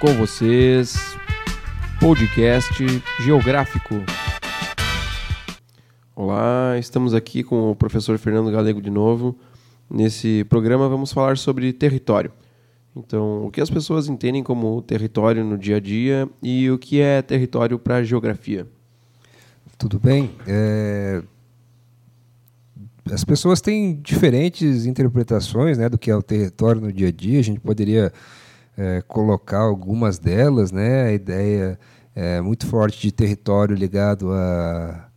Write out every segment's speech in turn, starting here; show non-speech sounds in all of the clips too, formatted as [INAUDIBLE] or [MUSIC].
com vocês, podcast geográfico. Olá, estamos aqui com o professor Fernando Galego de novo. Nesse programa vamos falar sobre território. Então, o que as pessoas entendem como território no dia a dia e o que é território para a geografia. Tudo bem. É... As pessoas têm diferentes interpretações né, do que é o território no dia a dia. A gente poderia é, colocar algumas delas, né? A ideia é muito forte de território ligado a,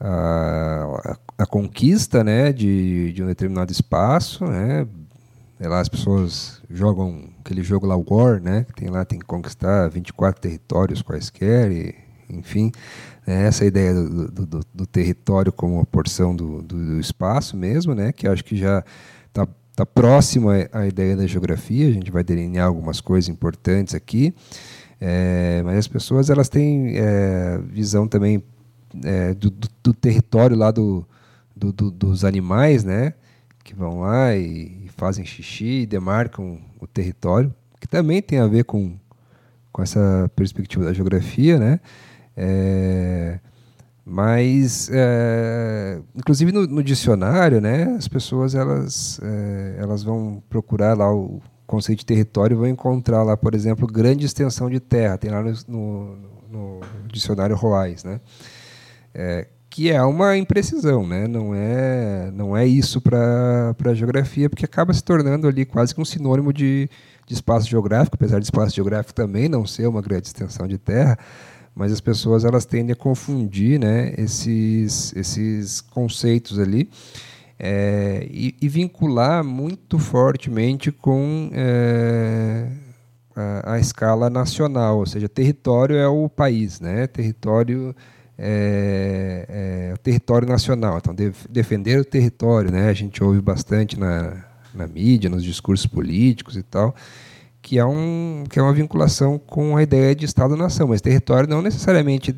a, a conquista, né, de, de um determinado espaço, né? É lá as pessoas jogam aquele jogo lá, War, né? Que tem lá, tem que conquistar 24 territórios quaisquer, e, enfim. É essa ideia do, do, do, do, território como porção do, do, espaço mesmo, né? Que acho que já está tá próximo à ideia da geografia. A gente vai delinear algumas coisas importantes aqui. É, mas as pessoas elas têm é, visão também é, do, do, território lá do, do, dos animais, né? Que vão lá e, fazem xixi e demarcam o território, que também tem a ver com, com essa perspectiva da geografia, né? É, mas, é, inclusive no, no, dicionário, né, as pessoas elas, é, elas vão procurar lá o conceito de território e vão encontrar lá, por exemplo, grande extensão de terra, tem lá no, no, no dicionário Roais, né? É, que é uma imprecisão, né? não, é, não é isso para a geografia, porque acaba se tornando ali quase que um sinônimo de, de espaço geográfico, apesar de espaço geográfico também não ser uma grande extensão de terra, mas as pessoas elas tendem a confundir né, esses, esses conceitos ali é, e, e, vincular muito fortemente com é, a, a, escala nacional, ou seja, território é o país, né? território é, é, o território nacional. Então, de, defender o território, né? A gente ouve bastante na, na mídia, nos discursos políticos e tal, que é, um, que é uma vinculação com a ideia de Estado-nação. Mas território não necessariamente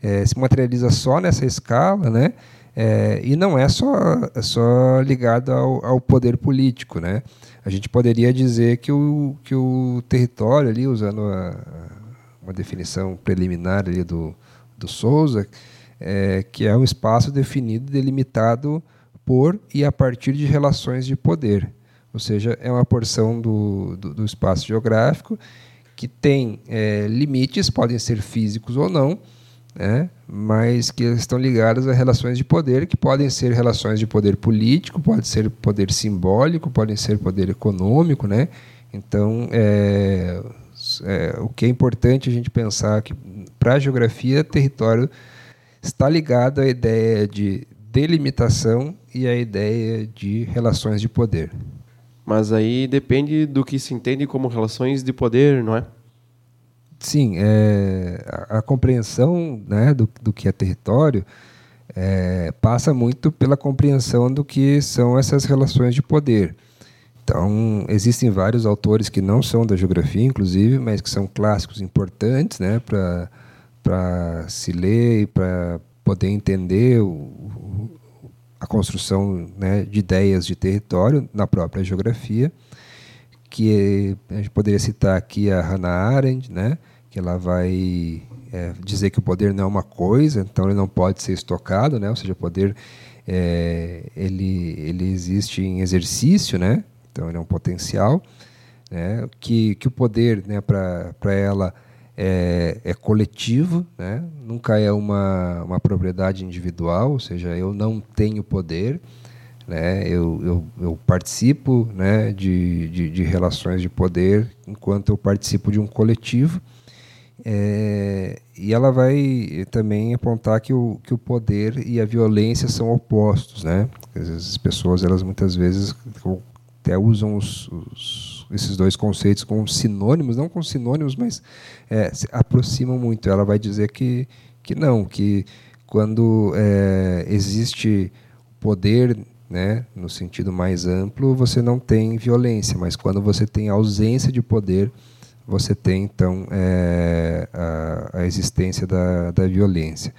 é, se materializa só nessa escala, né? É, e não é só, só ligado ao, ao, poder político. Né? A gente poderia dizer que o, que o território, ali, usando a, uma definição preliminar ali do, do Souza, é, que é um espaço definido delimitado por e a partir de relações de poder. Ou seja, é uma porção do, do, do espaço geográfico que tem é, limites, podem ser físicos ou não, né, mas que estão ligados a relações de poder, que podem ser relações de poder político, pode ser poder simbólico, podem ser poder econômico. Né? Então, é, é, o que é importante a gente pensar que para a geografia, território está ligado à ideia de delimitação e à ideia de relações de poder. Mas aí depende do que se entende como relações de poder, não é? Sim, é, a, a, compreensão né, do, do que é território é, passa muito pela compreensão do que são essas relações de poder. Então, existem vários autores que não são da geografia, inclusive, mas que são clássicos importantes né, para se ler e para poder entender o, a construção né, de ideias de território na própria geografia. Que a gente poderia citar aqui a Hannah Arendt, né, que ela vai é, dizer que o poder não é uma coisa, então ele não pode ser estocado, né, ou seja, o poder é, ele, ele existe em exercício, né, então ele é um potencial, né, que, que o poder né, para ela é, é coletivo, né, nunca é uma, uma propriedade individual, ou seja, eu não tenho poder, né, eu, eu, eu participo né, de, de, de relações de poder enquanto eu participo de um coletivo. É, e ela vai também apontar que o, que o poder e a violência são opostos, né? As pessoas, elas muitas vezes até usam os, os, esses dois conceitos como sinônimos, não como sinônimos, mas é, se aproximam muito. Ela vai dizer que, que não, que quando é, existe poder né, no sentido mais amplo, você não tem violência, mas quando você tem ausência de poder, você tem então é, a, a, existência da, da violência.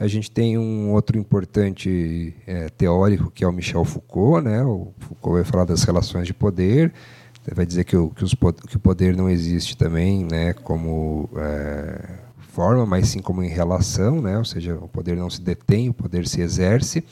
A gente tem um outro importante é, teórico que é o Michel Foucault, né? O Foucault vai falar das relações de poder. Vai dizer que o, que, os, que o poder não existe também né, como é, forma, mas sim como em relação, né, ou seja, o poder não se detém, o poder se exerce.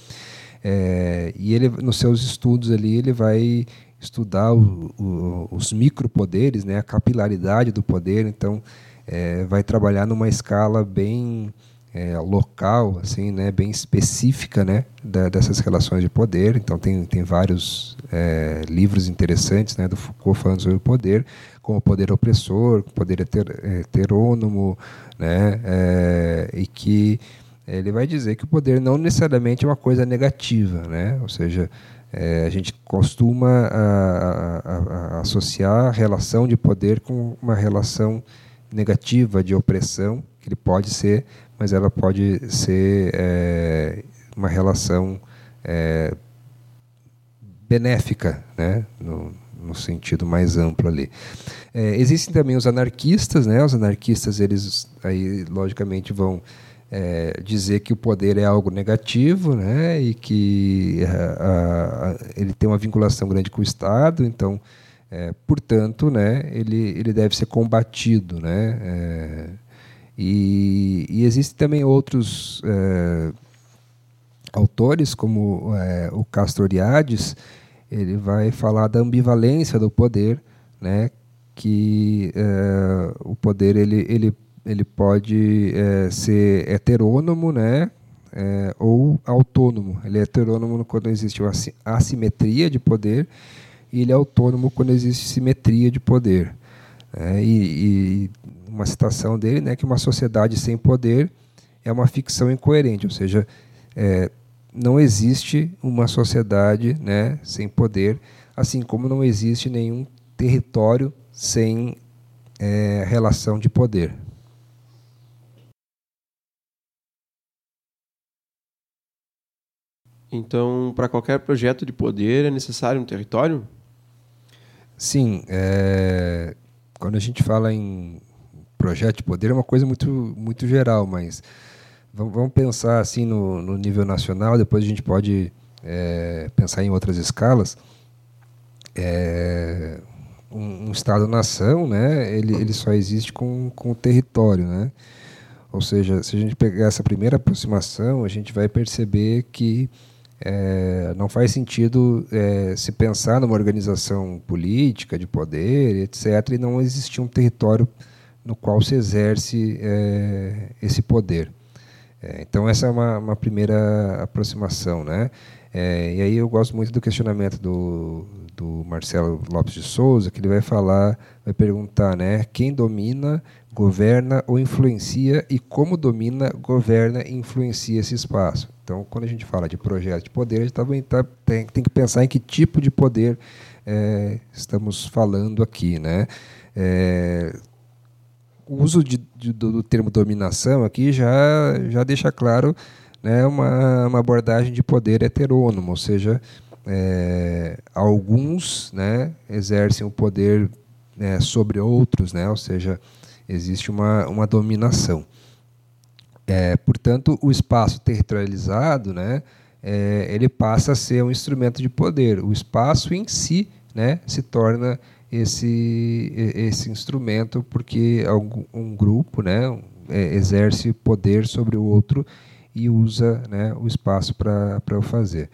É, e ele, nos seus estudos ali, ele vai estudar o, o, os micropoderes, né, a capilaridade do poder. Então, é, vai trabalhar numa escala bem é, local, assim, né, bem específica, né, da, dessas relações de poder. Então tem, tem vários é, livros interessantes, né, do Foucault falando sobre o poder, como o poder opressor, o poder heter, heterônomo, né, é, e que ele vai dizer que o poder não necessariamente é uma coisa negativa, né, ou seja, é, a gente costuma a, a, a associar a relação de poder com uma relação negativa de opressão, que ele pode ser mas ela pode ser é, uma relação é, benéfica, né? No, no, sentido mais amplo ali. É, existem também os anarquistas, né? Os anarquistas, eles aí logicamente vão é, dizer que o poder é algo negativo, né? E que a, a, ele tem uma vinculação grande com o Estado, então, é, portanto, né? Ele ele deve ser combatido, né? É, e, e existem também outros é, autores, como é, o Castoriades, ele vai falar da ambivalência do poder, né, que é, o poder ele, ele, ele pode é, ser heterônomo, né, ou autônomo. Ele é heterônomo quando existe uma assimetria de poder e ele é autônomo quando existe simetria de poder. É, e, e, uma citação dele, né, que uma sociedade sem poder é uma ficção incoerente, ou seja, é, não existe uma sociedade né, sem poder, assim como não existe nenhum território sem é, relação de poder. Então, para qualquer projeto de poder é necessário um território? Sim. É, quando a gente fala em projeto de poder é uma coisa muito, muito geral, mas vamos pensar assim no, no nível nacional, depois a gente pode é, pensar em outras escalas. É, um, um Estado-nação, né, ele, ele só existe com, com o território, né? Ou seja, se a gente pegar essa primeira aproximação, a gente vai perceber que é, não faz sentido é, se pensar numa organização política de poder, etc., e não existir um território no qual se exerce é, esse poder. É, então essa é uma, uma primeira aproximação, né? É, e aí eu gosto muito do questionamento do, do Marcelo Lopes de Souza, que ele vai falar, vai perguntar, né? Quem domina, governa ou influencia e como domina, governa e influencia esse espaço. Então, quando a gente fala de projeto de poder, a gente também tá, tem, tem que pensar em que tipo de poder é, estamos falando aqui, né? É, o uso de, de, do, do, termo dominação aqui já, já deixa claro né, uma, uma abordagem de poder heterônomo, ou seja, é, alguns né, exercem o poder né, sobre outros, né, ou seja, existe uma, uma dominação. É, portanto, o espaço territorializado né, é, ele passa a ser um instrumento de poder. O espaço em si né, se torna esse, esse instrumento porque um grupo né, é, exerce poder sobre o outro e usa né, o espaço para o fazer.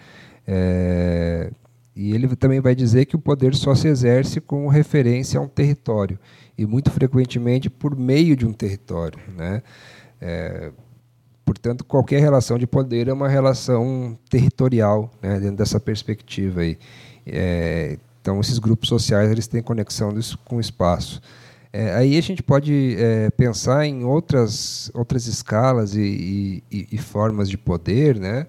É, e ele também vai dizer que o poder só se exerce com referência a um território e muito frequentemente por meio de um território, né? É, portanto, qualquer relação de poder é uma relação territorial, né, dentro dessa perspectiva aí. É, então, esses grupos sociais eles têm conexão com o espaço. É, aí a gente pode é, pensar em outras, outras escalas e, e, e formas de poder, né?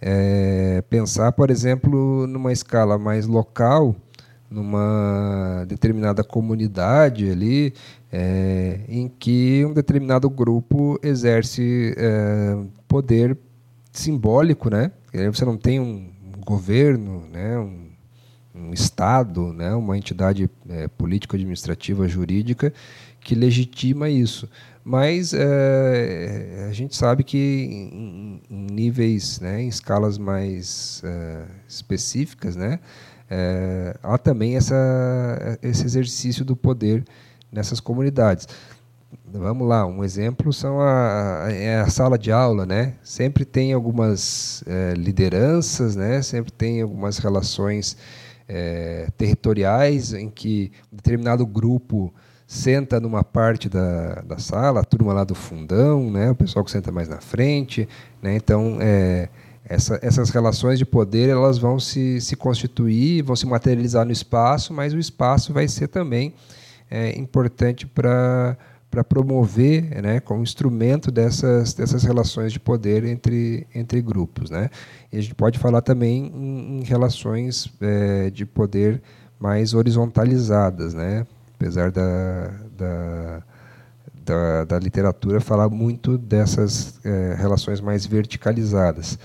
É, pensar, por exemplo, numa escala mais local, numa determinada comunidade ali, é, em que um determinado grupo exerce é, poder simbólico, né? Você não tem um governo, né? Um, um Estado, né, uma entidade é, político-administrativa jurídica que legitima isso. Mas é, a gente sabe que em, em níveis, né, em escalas mais é, específicas, né, é, há também essa, esse exercício do poder nessas comunidades. Vamos lá, um exemplo são a, é a sala de aula, né? Sempre tem algumas é, lideranças, né? Sempre tem algumas relações é, territoriais em que um determinado grupo senta numa parte da, da sala, a turma lá do fundão, né? O pessoal que senta mais na frente, né? Então, é, essa, essas relações de poder elas vão se, se constituir, vão se materializar no espaço, mas o espaço vai ser também é, importante para para promover, né, como instrumento dessas, dessas relações de poder entre, entre grupos. Né? E a gente pode falar também em, em relações é, de poder mais horizontalizadas, né? apesar da, da, da, da literatura falar muito dessas é, relações mais verticalizadas.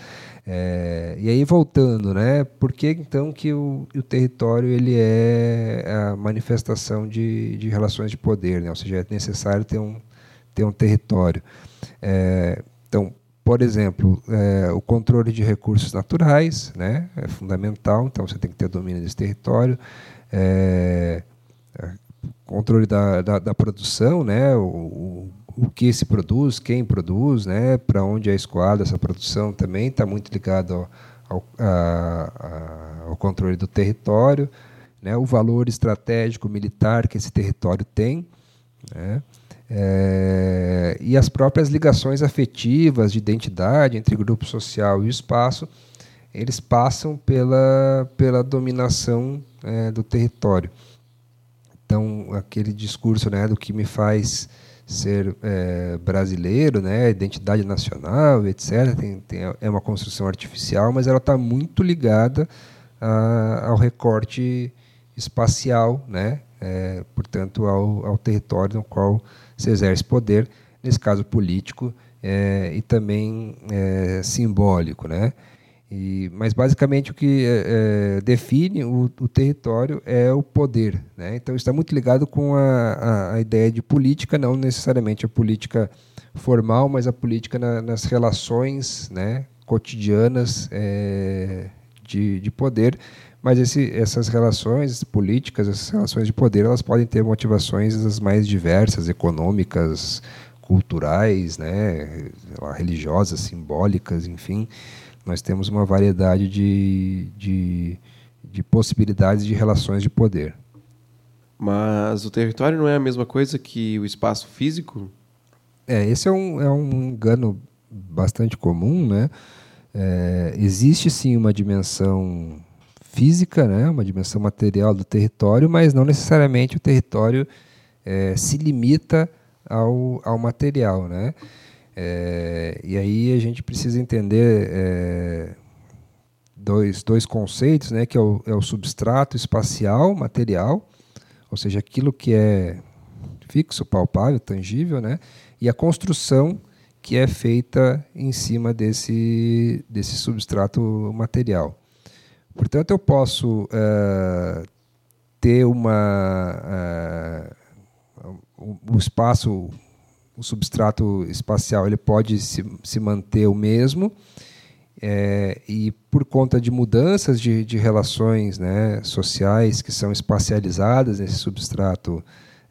É, e aí voltando, né? Por que então que o, o, território ele é a manifestação de, de relações de poder, né? Ou seja, é necessário ter um ter um território. É, então, por exemplo, é, o controle de recursos naturais, né? É fundamental. Então, você tem que ter domínio desse território. É, é, controle da, da, da, produção, né? O, o que se produz, quem produz, né, para onde é escoada essa produção também está muito ligado ao, ao, a, ao, controle do território, né, o valor estratégico militar que esse território tem, né, é, e as próprias ligações afetivas de identidade entre grupo social e o espaço, eles passam pela, pela dominação é, do território. Então, aquele discurso né, do que me faz ser é, brasileiro, né, identidade nacional, etc. Tem, tem, é uma construção artificial, mas ela está muito ligada a, ao recorte espacial, né, é, portanto, ao, ao, território no qual se exerce poder, nesse caso político é, e também é, simbólico, né. E, mas basicamente o que é, define o, o, território é o poder. Né? Então está muito ligado com a, a, a, ideia de política, não necessariamente a política formal, mas a política na, nas relações né, cotidianas é, de, de poder. Mas esse, essas relações políticas, essas relações de poder, elas podem ter motivações as mais diversas, econômicas, culturais, né, religiosas, simbólicas, enfim nós temos uma variedade de, de, de possibilidades de relações de poder. Mas o território não é a mesma coisa que o espaço físico? É, esse é um, é um engano bastante comum, né? É, existe sim uma dimensão física, né? uma dimensão material do território, mas não necessariamente o território é, se limita ao, ao material. Né? É, e aí a gente precisa entender é, dois, dois conceitos, né, que é o, é o substrato espacial, material, ou seja, aquilo que é fixo, palpável, tangível, né, e a construção que é feita em cima desse, desse substrato material. Portanto, eu posso é, ter uma, é, um espaço o substrato espacial ele pode se, se manter o mesmo é, e por conta de mudanças de, de relações né, sociais que são espacializadas nesse substrato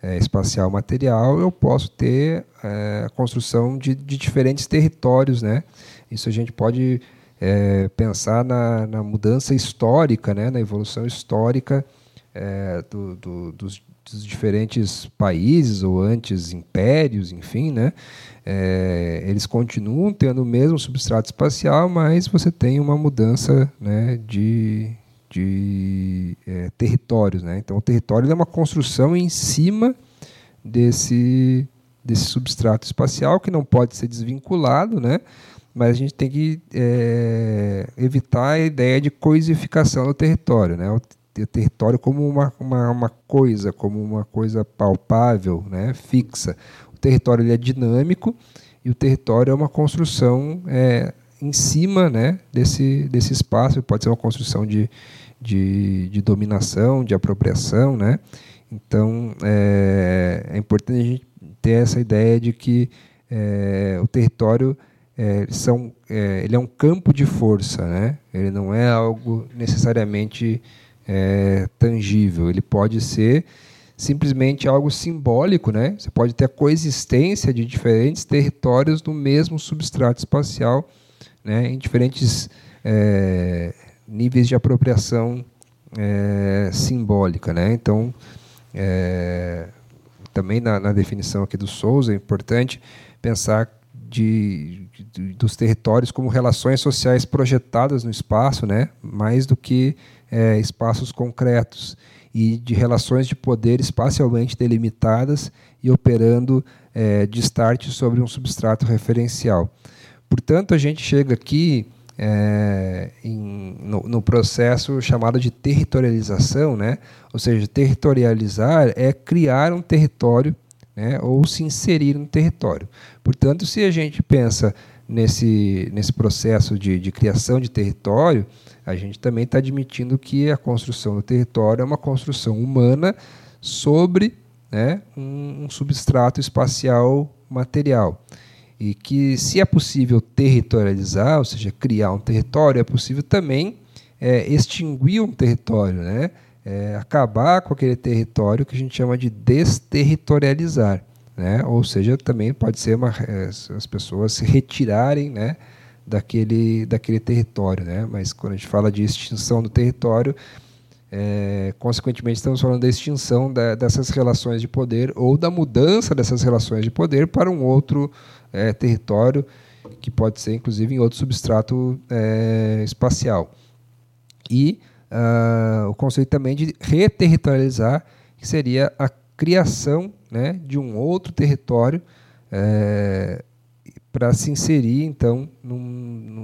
é, espacial material, eu posso ter é, a construção de, de, diferentes territórios. Né? Isso a gente pode pensar na, na, mudança histórica, né, na evolução histórica do, do, dos, dos diferentes países ou antes impérios, enfim, né? É, eles continuam tendo o mesmo substrato espacial, mas você tem uma mudança né, de, de é, territórios. Né? Então, o território é uma construção em cima desse, desse substrato espacial que não pode ser desvinculado, né? mas a gente tem que é, evitar a ideia de coisificação do território. Né? o território como uma, uma, uma, coisa, como uma coisa palpável, né, fixa. O território ele é dinâmico e o território é uma construção é, em cima né, desse, desse espaço. Pode ser uma construção de, de, de dominação, de apropriação. Né? Então, é, é importante a gente ter essa ideia de que é, o território é, são, é, ele é um campo de força, né? ele não é algo necessariamente é, tangível, ele pode ser simplesmente algo simbólico, né? Você pode ter a coexistência de diferentes territórios no mesmo substrato espacial, né? Em diferentes é, níveis de apropriação é, simbólica, né? Então, é, também na, na, definição aqui do Souza é importante pensar de, de, dos territórios como relações sociais projetadas no espaço, né? Mais do que é, espaços concretos e de relações de poder espacialmente delimitadas e operando é, de start sobre um substrato referencial. Portanto, a gente chega aqui é, em, no, no, processo chamado de territorialização, né? ou seja, territorializar é criar um território né? ou se inserir no território. Portanto, se a gente pensa nesse, nesse processo de, de criação de território, a gente também está admitindo que a construção do território é uma construção humana sobre né, um, um substrato espacial material. E que, se é possível territorializar, ou seja, criar um território, é possível também é, extinguir um território, né? É, acabar com aquele território que a gente chama de desterritorializar. Né? Ou seja, também pode ser uma, é, as pessoas se retirarem né, daquele, daquele território. Né? Mas quando a gente fala de extinção do território, é, consequentemente estamos falando da extinção da, dessas relações de poder ou da mudança dessas relações de poder para um outro é, território que pode ser inclusive em outro substrato é, espacial. E uh, o conceito também de reterritorializar, que seria a criação né, de um outro território é, para se inserir então num,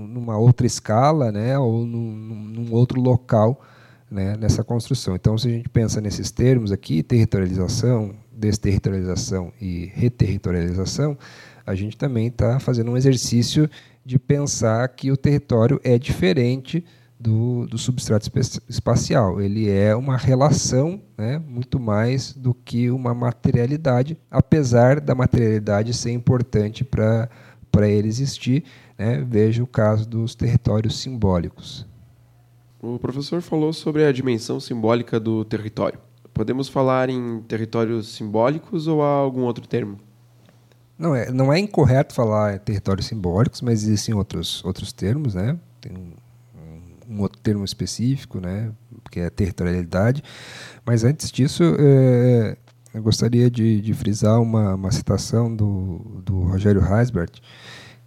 numa outra escala, né, ou num, num outro local né, nessa construção. Então, se a gente pensa nesses termos aqui, territorialização, desterritorialização e reterritorialização, a gente também está fazendo um exercício de pensar que o território é diferente do, do substrato espacial. Ele é uma relação né, muito mais do que uma materialidade, apesar da materialidade ser importante para ele existir. Né? Veja o caso dos territórios simbólicos. O professor falou sobre a dimensão simbólica do território. Podemos falar em territórios simbólicos ou há algum outro termo? Não é, não é incorreto falar em territórios simbólicos, mas existem outros, outros termos, né? Tem termo específico, né? Que é territorialidade. Mas antes disso, é, eu gostaria de, de frisar uma, uma, citação do, do Rogério Heisbert,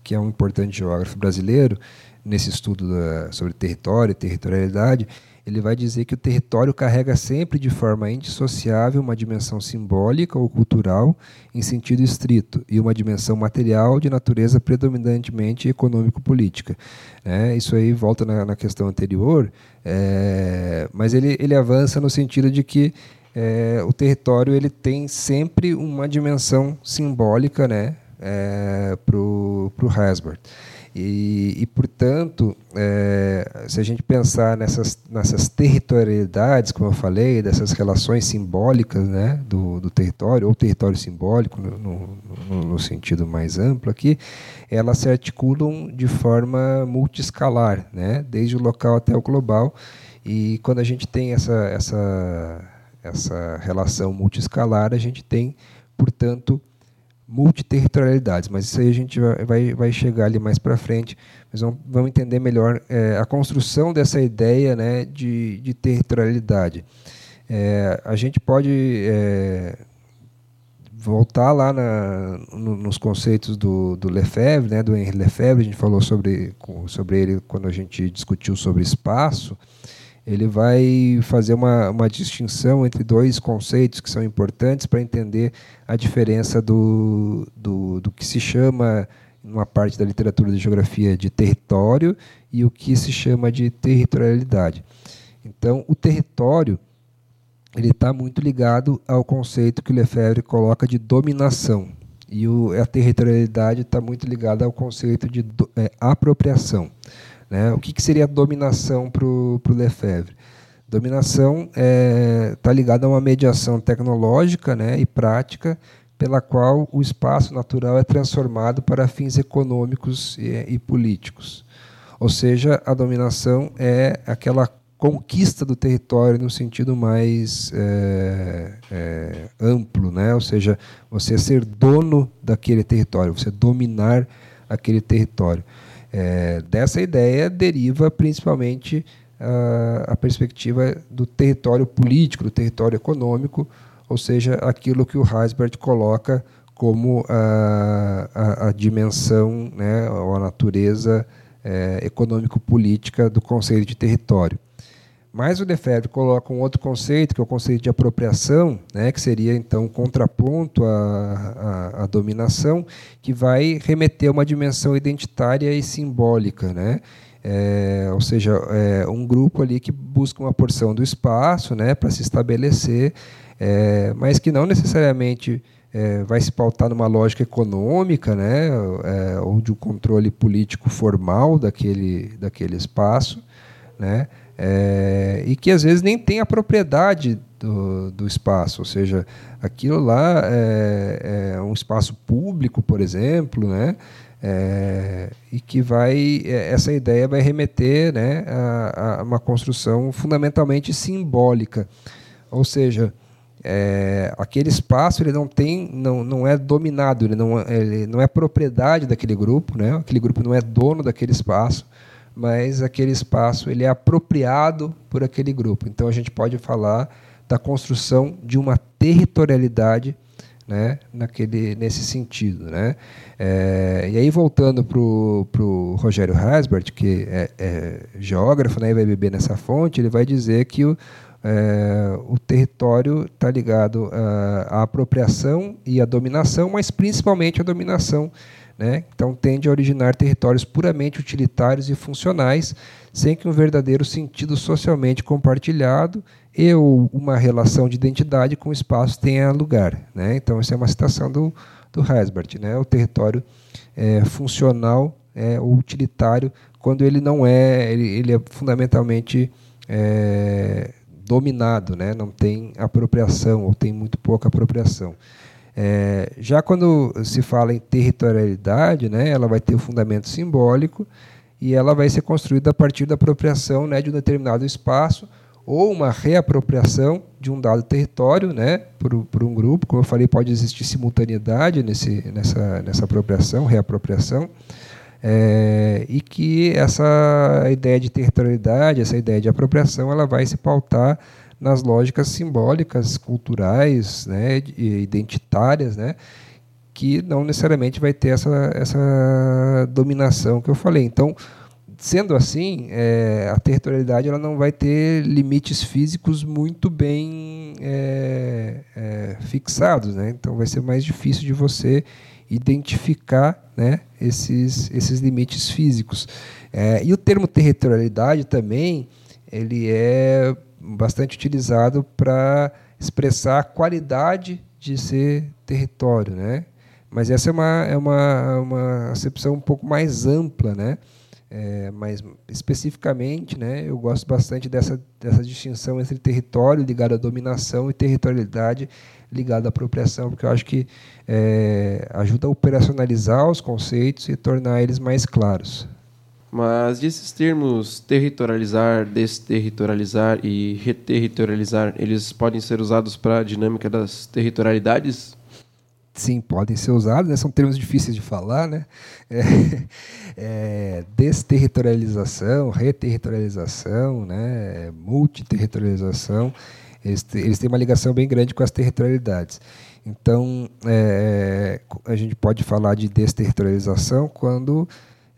que é um importante geógrafo brasileiro, nesse estudo da, sobre território e territorialidade, ele vai dizer que o território carrega sempre de forma indissociável uma dimensão simbólica ou cultural em sentido estrito e uma dimensão material de natureza predominantemente econômico-política. É, isso aí volta na, na questão anterior, é, mas ele, ele avança no sentido de que é, o território ele tem sempre uma dimensão simbólica né, é, para o Hasbert. E, e portanto, é, se a gente pensar nessas, nessas territorialidades, como eu falei, dessas relações simbólicas né, do, do território, ou território simbólico, no, no, no, sentido mais amplo aqui, elas se articulam de forma multiscalar, né, desde o local até o global. E quando a gente tem essa, essa, essa relação multiscalar, a gente tem, portanto, multiterritorialidades, mas isso aí a gente vai, vai chegar ali mais para frente, mas vamos, vamos entender melhor é, a construção dessa ideia né, de, de territorialidade. É, a gente pode é, voltar lá na, no, nos conceitos do, do Lefebvre, né, do Henri Lefebvre, a gente falou sobre, sobre ele quando a gente discutiu sobre espaço, ele vai fazer uma, uma distinção entre dois conceitos que são importantes para entender a diferença do, do, do que se chama, numa parte da literatura de geografia, de território e o que se chama de territorialidade. Então, o território ele está muito ligado ao conceito que Lefebvre coloca de dominação. E o, a territorialidade está muito ligada ao conceito de do, é, apropriação. Né? O que, que seria dominação para o Lefebvre? Dominação está é, tá ligada a uma mediação tecnológica né, e prática pela qual o espaço natural é transformado para fins econômicos e, e políticos. Ou seja, a dominação é aquela conquista do território no sentido mais é, é, amplo, né? ou seja, você ser dono daquele território, você dominar aquele território. É, dessa ideia deriva principalmente a, a perspectiva do território político, do território econômico, ou seja, aquilo que o Heisbert coloca como a, a, a dimensão, né, ou a natureza é, econômico-política do conceito de território. Mas o Lefebvre coloca um outro conceito, que é o conceito de apropriação, né, que seria então um contraponto à, à, à, dominação, que vai remeter a uma dimensão identitária e simbólica, né? É, ou seja, é um grupo ali que busca uma porção do espaço, né, para se estabelecer, é, mas que não necessariamente é, vai se pautar numa lógica econômica, né, é, ou de um controle político formal daquele, daquele espaço, né, é, e que às vezes nem tem a propriedade do, do espaço, ou seja, aquilo lá é, é um espaço público, por exemplo, né? É, e que vai é, essa ideia vai remeter né, a, a uma construção fundamentalmente simbólica, ou seja, é, aquele espaço ele não tem não, não é dominado ele não, ele não é propriedade daquele grupo né? Aquele grupo não é dono daquele espaço mas aquele espaço ele é apropriado por aquele grupo. Então a gente pode falar da construção de uma territorialidade né, naquele, nesse sentido. Né? É, e aí, voltando para o Rogério Hasbert, que é, é, geógrafo né, e vai beber nessa fonte, ele vai dizer que o, é, o território está ligado à, à apropriação e à dominação, mas principalmente à dominação né? Então, tende a originar territórios puramente utilitários e funcionais, sem que um verdadeiro sentido socialmente compartilhado e ou uma relação de identidade com o espaço tenha lugar. Né? Então, essa é uma citação do, do Heisbert. Né? O território é, funcional é, ou utilitário, quando ele não é, ele, ele é fundamentalmente é, dominado, né? não tem apropriação ou tem muito pouca apropriação. É, já quando se fala em territorialidade, né, ela vai ter o fundamento simbólico e ela vai ser construída a partir da apropriação né, de um determinado espaço ou uma reapropriação de um dado território né, por, por um grupo. Como eu falei, pode existir simultaneidade nesse, nessa, nessa apropriação, reapropriação. É, e que essa ideia de territorialidade, essa ideia de apropriação, ela vai se pautar nas lógicas simbólicas, culturais, né, identitárias, né, que não necessariamente vai ter essa, essa dominação que eu falei. Então, sendo assim, é, a territorialidade ela não vai ter limites físicos muito bem é, é, fixados, né? Então, vai ser mais difícil de você identificar né, esses, esses limites físicos. É, e o termo territorialidade também ele é bastante utilizado para expressar a qualidade de ser território, né? Mas essa é uma, é uma, uma acepção um pouco mais ampla, né? É, mas especificamente, né, eu gosto bastante dessa, dessa distinção entre território ligado à dominação e territorialidade ligado à apropriação, porque eu acho que é, ajuda a operacionalizar os conceitos e tornar eles mais claros. Mas esses termos territorializar, desterritorializar e reterritorializar, eles podem ser usados para a dinâmica das territorialidades? Sim, podem ser usados, né? são termos difíceis de falar, né? [LAUGHS] É, é, desterritorialização, reterritorialização, né? multiterritorialização, eles, eles têm uma ligação bem grande com as territorialidades. Então, é, a gente pode falar de desterritorialização quando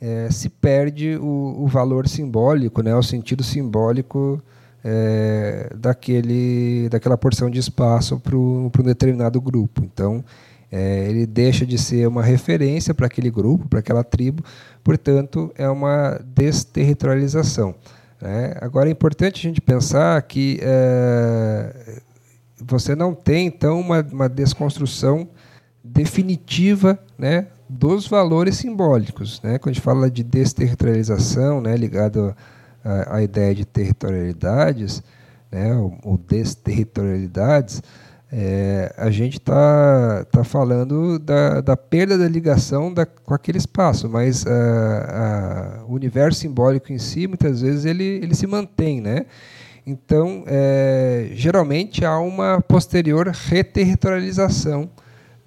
é, se perde o, o, valor simbólico, né, o sentido simbólico é, daquele, daquela porção de espaço para um determinado grupo. Então, é, ele deixa de ser uma referência para aquele grupo, para aquela tribo, portanto, é uma desterritorialização. Né? Agora, é importante a gente pensar que é, você não tem, então, uma, uma desconstrução definitiva né, dos valores simbólicos. Né? Quando a gente fala de desterritorialização, né, ligado à, ideia de territorialidades, né, ou, ou desterritorialidades, é, a gente está tá falando da, da, perda da ligação da, com aquele espaço, mas a, a, o universo simbólico em si, muitas vezes, ele, ele se mantém. Né? Então, é, geralmente há uma posterior reterritorialização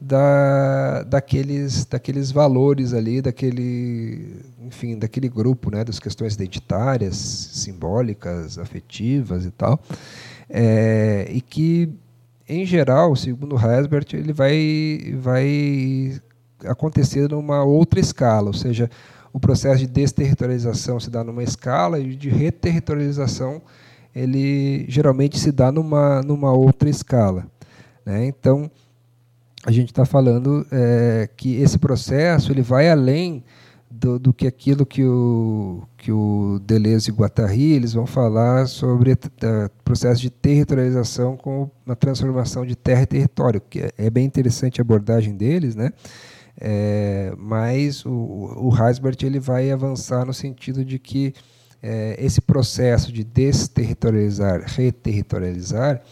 da, daqueles, daqueles valores ali, daquele, enfim, daquele grupo, né, das questões identitárias, simbólicas, afetivas e tal, é, e que em geral, segundo Herbert, ele vai, vai acontecer numa outra escala, ou seja, o processo de desterritorialização se dá numa escala e de reterritorialização ele geralmente se dá numa, numa outra escala. Né? Então, a gente está falando é, que esse processo ele vai além do, do, que aquilo que o, que o Deleuze e Guattari eles vão falar sobre o processo de territorialização com a transformação de terra e território, que é, é bem interessante a abordagem deles, né? É, mas o, o Heisbert ele vai avançar no sentido de que é, esse processo de desterritorializar, reterritorializar,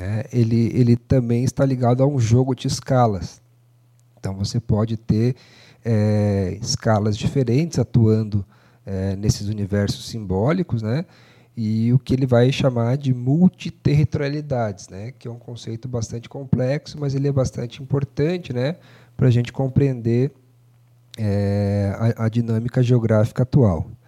né, ele, ele também está ligado a um jogo de escalas. Então você pode ter é, escalas diferentes atuando é, nesses universos simbólicos, né? E o que ele vai chamar de multiterritorialidades, né? Que é um conceito bastante complexo, mas ele é bastante importante, né? Para a gente compreender é, a, a dinâmica geográfica atual.